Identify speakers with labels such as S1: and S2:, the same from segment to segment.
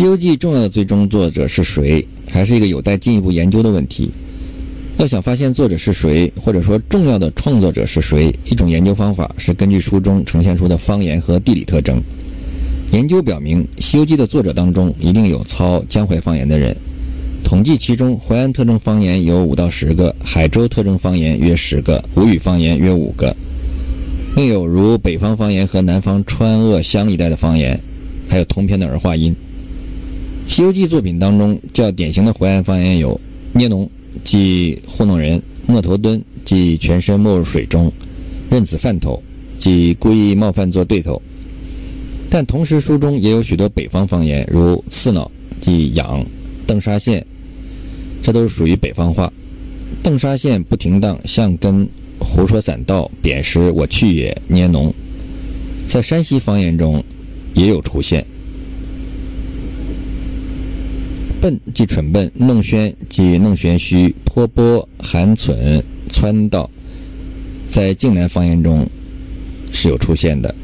S1: 《西游记》重要的最终作者是谁，还是一个有待进一步研究的问题。要想发现作者是谁，或者说重要的创作者是谁，一种研究方法是根据书中呈现出的方言和地理特征。研究表明，《西游记》的作者当中一定有操江淮方言的人。统计其中，淮安特征方言有五到十个，海州特征方言约十个，吴语方言约五个。另有如北方方言和南方川鄂湘一带的方言，还有通篇的儿化音。《西游记》作品当中较典型的淮安方言有“捏农”即糊弄人，“没头蹲”即全身没入水中，“认此饭头”即故意冒犯做对头。但同时书中也有许多北方方言，如“刺挠”即痒，“邓沙县”，这都是属于北方话。“邓沙县”不停当，像根胡说散道，贬时我去也，捏农。在山西方言中也有出现。笨即蠢笨，弄玄即弄玄虚，颇波含蠢窜道，在晋南方言中是有出现的。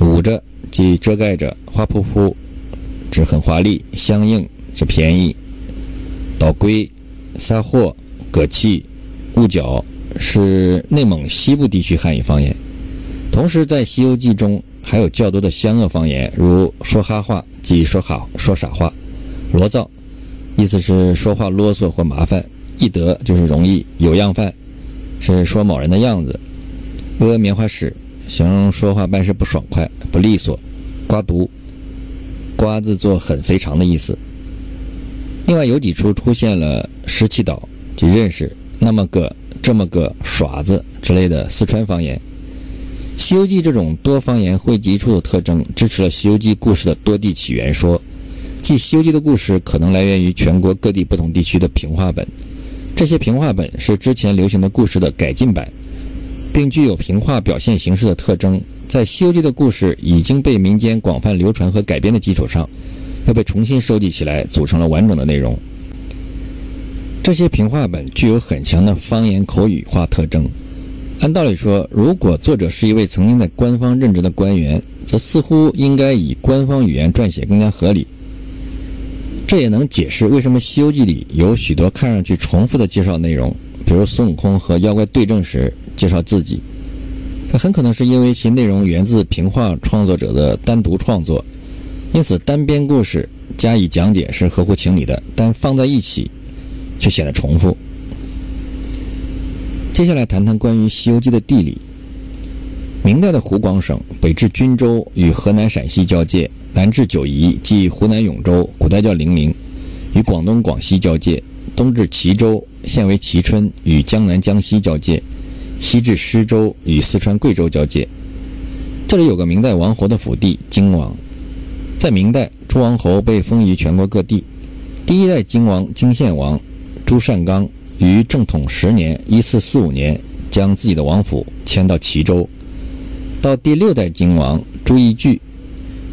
S1: 捂着即遮盖着，花扑扑指很华丽，相应指便宜。捣龟、撒货、葛气、雾角是内蒙西部地区汉语方言。同时，在《西游记》中还有较多的湘鄂方言，如说哈话即说好说傻话，罗造。意思是说话啰嗦或麻烦，易得就是容易有样范，是说某人的样子。阿棉花屎，形容说话办事不爽快、不利索。瓜毒，瓜字做很肥长的意思。另外有几处出现了石器岛，即认识那么个、这么个耍子之类的四川方言。《西游记》这种多方言汇集处的特征，支持了《西游记》故事的多地起源说。即《西游记》的故事可能来源于全国各地不同地区的平话本，这些平话本是之前流行的故事的改进版，并具有平话表现形式的特征。在《西游记》的故事已经被民间广泛流传和改编的基础上，又被重新收集起来，组成了完整的内容。这些平话本具有很强的方言口语化特征。按道理说，如果作者是一位曾经在官方任职的官员，则似乎应该以官方语言撰写更加合理。这也能解释为什么《西游记》里有许多看上去重复的介绍内容，比如孙悟空和妖怪对阵时介绍自己。这很可能是因为其内容源自平话创作者的单独创作，因此单边故事加以讲解是合乎情理的，但放在一起却显得重复。接下来谈谈关于《西游记》的地理。明代的湖广省北至均州，与河南陕西交界；南至九夷，即湖南永州（古代叫零陵），与广东广西交界；东至齐州（现为蕲春），与江南江西交界；西至施州，与四川贵州交界。这里有个明代王侯的府邸荆王。在明代，诸王侯被封于全国各地。第一代荆王荆献王朱善刚于正统十年（一四四五年）将自己的王府迁到齐州。到第六代金王朱义据，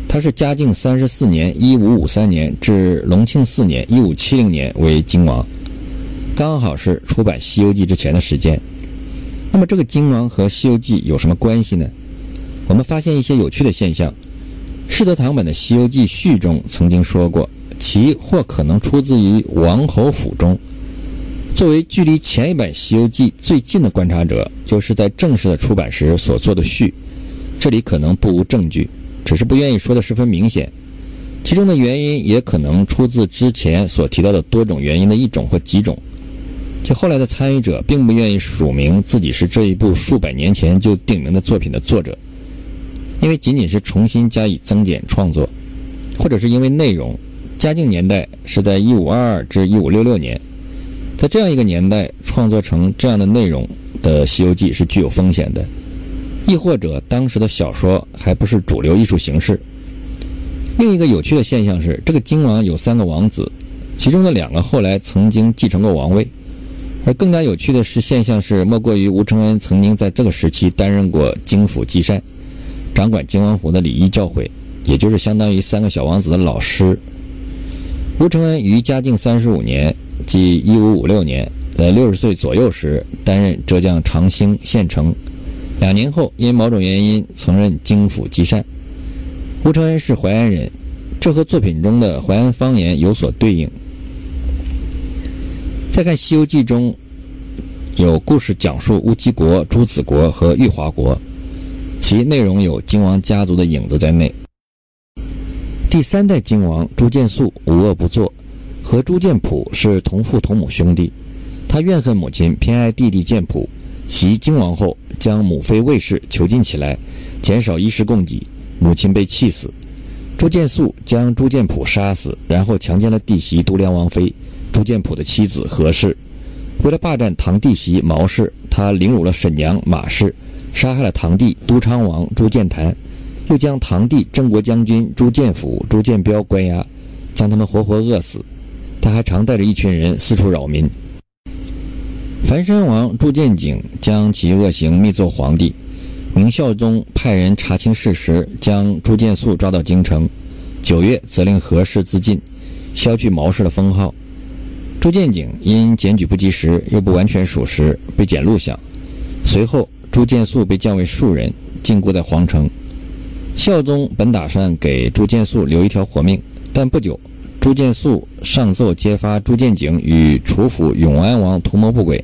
S1: 他是嘉靖三十四年（一五五三年）至隆庆四年（一五七零年）为金王，刚好是出版《西游记》之前的时间。那么，这个金王和《西游记》有什么关系呢？我们发现一些有趣的现象。世德堂本的《西游记》序中曾经说过，其或可能出自于王侯府中。作为距离前一版《西游记》最近的观察者，又是在正式的出版时所做的序。这里可能不无证据，只是不愿意说的十分明显。其中的原因也可能出自之前所提到的多种原因的一种或几种。就后来的参与者并不愿意署名自己是这一部数百年前就定名的作品的作者，因为仅仅是重新加以增减创作，或者是因为内容。嘉靖年代是在一五二二至一五六六年，在这样一个年代创作成这样的内容的《西游记》是具有风险的。亦或者，当时的小说还不是主流艺术形式。另一个有趣的现象是，这个金王有三个王子，其中的两个后来曾经继承过王位。而更加有趣的是现象是，莫过于吴承恩曾经在这个时期担任过京府祭善，掌管金王府的礼仪教诲，也就是相当于三个小王子的老师。吴承恩于嘉靖三十五年，即一五五六年，在六十岁左右时，担任浙江长兴县丞。两年后，因某种原因曾任京府积善。吴承恩是淮安人，这和作品中的淮安方言有所对应。再看《西游记》中有故事讲述乌鸡国、朱子国和玉华国，其内容有金王家族的影子在内。第三代金王朱见素无恶不作，和朱建普是同父同母兄弟。他怨恨母亲偏爱弟弟建普，袭靖王后将母妃卫氏囚禁起来，减少衣食供给，母亲被气死。朱建素将朱建普杀死，然后强奸了弟媳都梁王妃朱建普的妻子何氏。为了霸占堂弟媳毛氏，他凌辱了婶娘马氏，杀害了堂弟都昌王朱建谭。又将堂弟郑国将军朱建辅、朱建彪关押，将他们活活饿死。他还常带着一群人四处扰民。樊山王朱见景将其恶行密奏皇帝，明孝宗派人查清事实，将朱见素抓到京城。九月，责令何氏自尽，削去毛氏的封号。朱见景因检举不及时，又不完全属实，被剪录像。随后，朱见素被降为庶人，禁锢在皇城。孝宗本打算给朱见素留一条活命，但不久，朱见素上奏揭发朱见景与楚府永安王图谋不轨。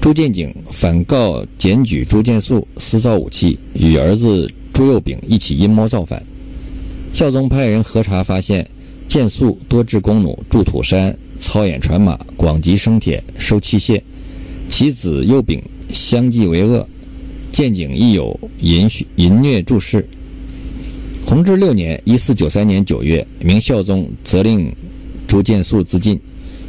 S1: 朱见景反告检举朱见素私造武器，与儿子朱佑秉一起阴谋造反。孝宗派人核查，发现见素多置弓弩，筑土山，操演船马，广集生铁，收器械，其子佑秉相继为恶。见景亦有淫淫虐注释。弘治六年（一四九三年九月），明孝宗责令朱见素自尽，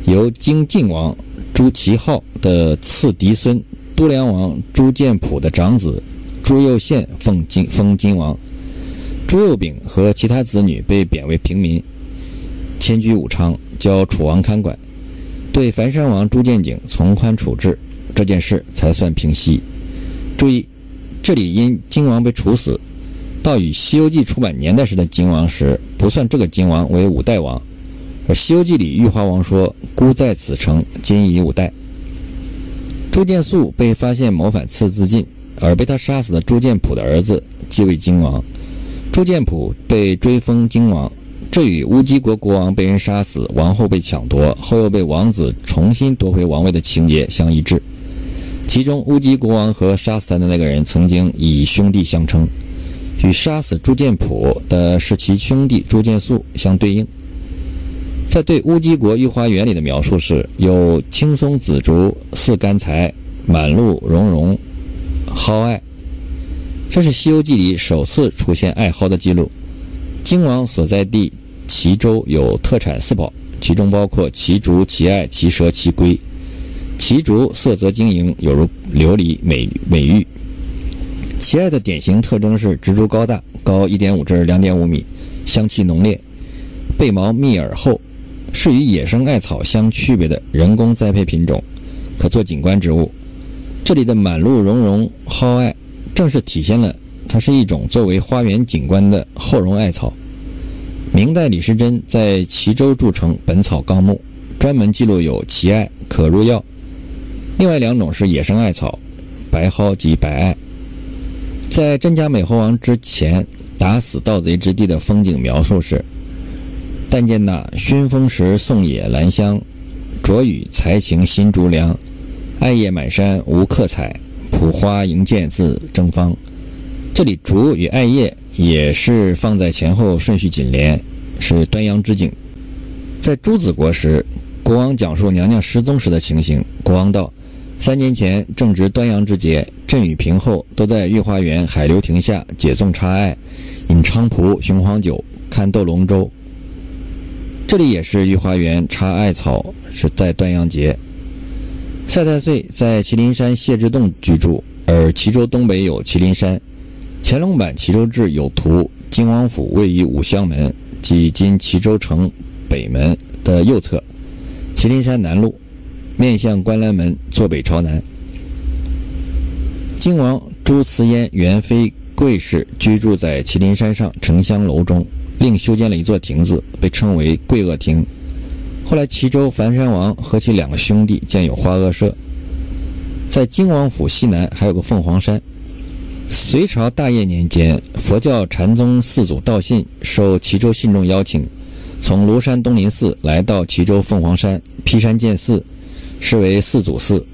S1: 由京晋王朱祁镐的次嫡孙都梁王朱见普的长子朱佑宪奉金封金王。朱佑秉和其他子女被贬为平民，迁居武昌，交楚王看管。对樊山王朱见景从宽处置，这件事才算平息。注意，这里因金王被处死。到与《西游记》出版年代时的金王时，不算这个金王为五代王。而《西游记》里玉华王说：“孤在此城，今已五代。”朱见素被发现谋反刺自尽，而被他杀死的朱见普的儿子继位金王。朱见普被追封金王，这与乌鸡国国王被人杀死，王后被抢夺，后又被王子重新夺回王位的情节相一致。其中，乌鸡国王和杀死他的那个人曾经以兄弟相称。与杀死朱建普的是其兄弟朱建素相对应。在对乌鸡国御花园里的描述是：有青松紫竹似干柴，满路茸茸蒿艾。这是《西游记》里首次出现艾蒿的记录。荆王所在地齐州有特产四宝，其中包括齐竹、奇艾、奇蛇、奇龟。齐竹色泽晶莹，有如琉璃美美玉。奇艾的典型特征是植株高大，高一点五至两点五米，香气浓烈，背毛密而厚，是与野生艾草相区别的人工栽培品种，可做景观植物。这里的满路茸茸蒿艾，正是体现了它是一种作为花园景观的厚绒艾草。明代李时珍在齐州著成《本草纲目》，专门记录有奇艾可入药。另外两种是野生艾草，白蒿及白艾。在真假美猴王之前，打死盗贼之地的风景描述是：但见那熏风时送野兰香，着雨才晴新竹凉，艾叶满山无客采，蒲花迎见自征方。这里竹与艾叶也是放在前后顺序紧连，是端阳之景。在朱子国时，国王讲述娘娘失踪时的情形。国王道：三年前正值端阳之节。朕与平后都在御花园海流亭下解粽插艾，饮菖蒲雄黄酒，看斗龙舟。这里也是御花园插艾草，是在端阳节。赛太岁在麒麟山谢之洞居住，而齐州东北有麒麟山。乾隆版《齐州志》有图，金王府位于五香门，即今齐州城北门的右侧，麒麟山南麓，面向观澜门，坐北朝南。靖王朱慈燕原妃贵氏居住在麒麟山上城香楼中，另修建了一座亭子，被称为贵萼亭。后来齐州樊山王和其两个兄弟建有花萼社。在靖王府西南还有个凤凰山。隋朝大业年间，佛教禅宗四祖道信受齐州信众邀请，从庐山东林寺来到齐州凤凰山劈山建寺，是为四祖寺。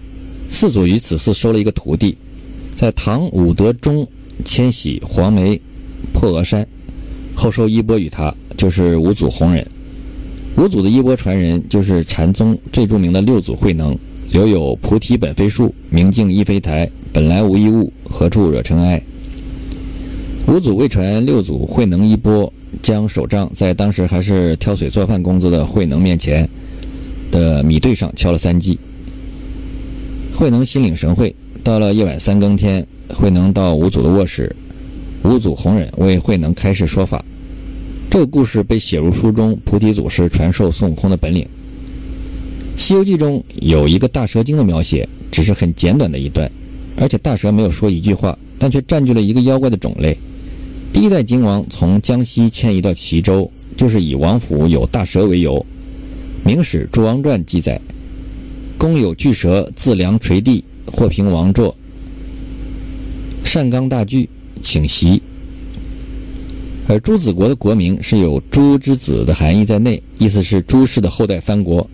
S1: 四祖于此寺收了一个徒弟，在唐武德中迁徙黄梅破峨山，后收衣钵于他，就是五祖弘忍。五祖的衣钵传人就是禅宗最著名的六祖慧能，留有“菩提本非树，明镜亦非台，本来无一物，何处惹尘埃”。五祖为传六祖慧能衣钵，将手杖在当时还是挑水做饭工资的慧能面前的米堆上敲了三记。慧能心领神会，到了夜晚三更天，慧能到五祖的卧室，五祖弘忍为慧能开示说法。这个故事被写入书中，菩提祖师传授孙悟空的本领。《西游记》中有一个大蛇精的描写，只是很简短的一段，而且大蛇没有说一句话，但却占据了一个妖怪的种类。第一代金王从江西迁移到齐州，就是以王府有大蛇为由。《明史·诸王传》记载：“公有巨蛇，自梁垂地，或平王座。善纲大巨，请袭。”而朱子国的国名是有“朱之子”的含义在内，意思是朱氏的后代藩国，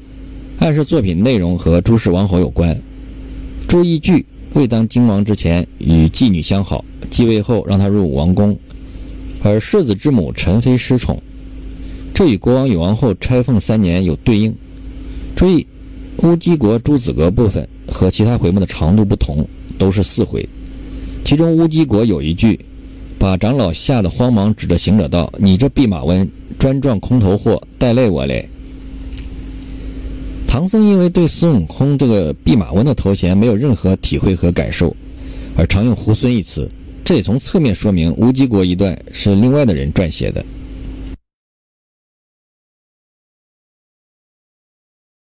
S1: 暗示作品内容和朱氏王侯有关。朱义巨未当荆王之前与妓女相好，继位后让他入王宫。而世子之母陈妃失宠，这与国王与王后拆封三年有对应。注意，乌鸡国朱子阁部分和其他回目的长度不同，都是四回。其中乌鸡国有一句，把长老吓得慌忙，指着行者道：“你这弼马温，专撞空头货，带累我嘞。”唐僧因为对孙悟空这个弼马温的头衔没有任何体会和感受，而常用猢狲一词。这也从侧面说明乌鸡国一段是另外的人撰写的。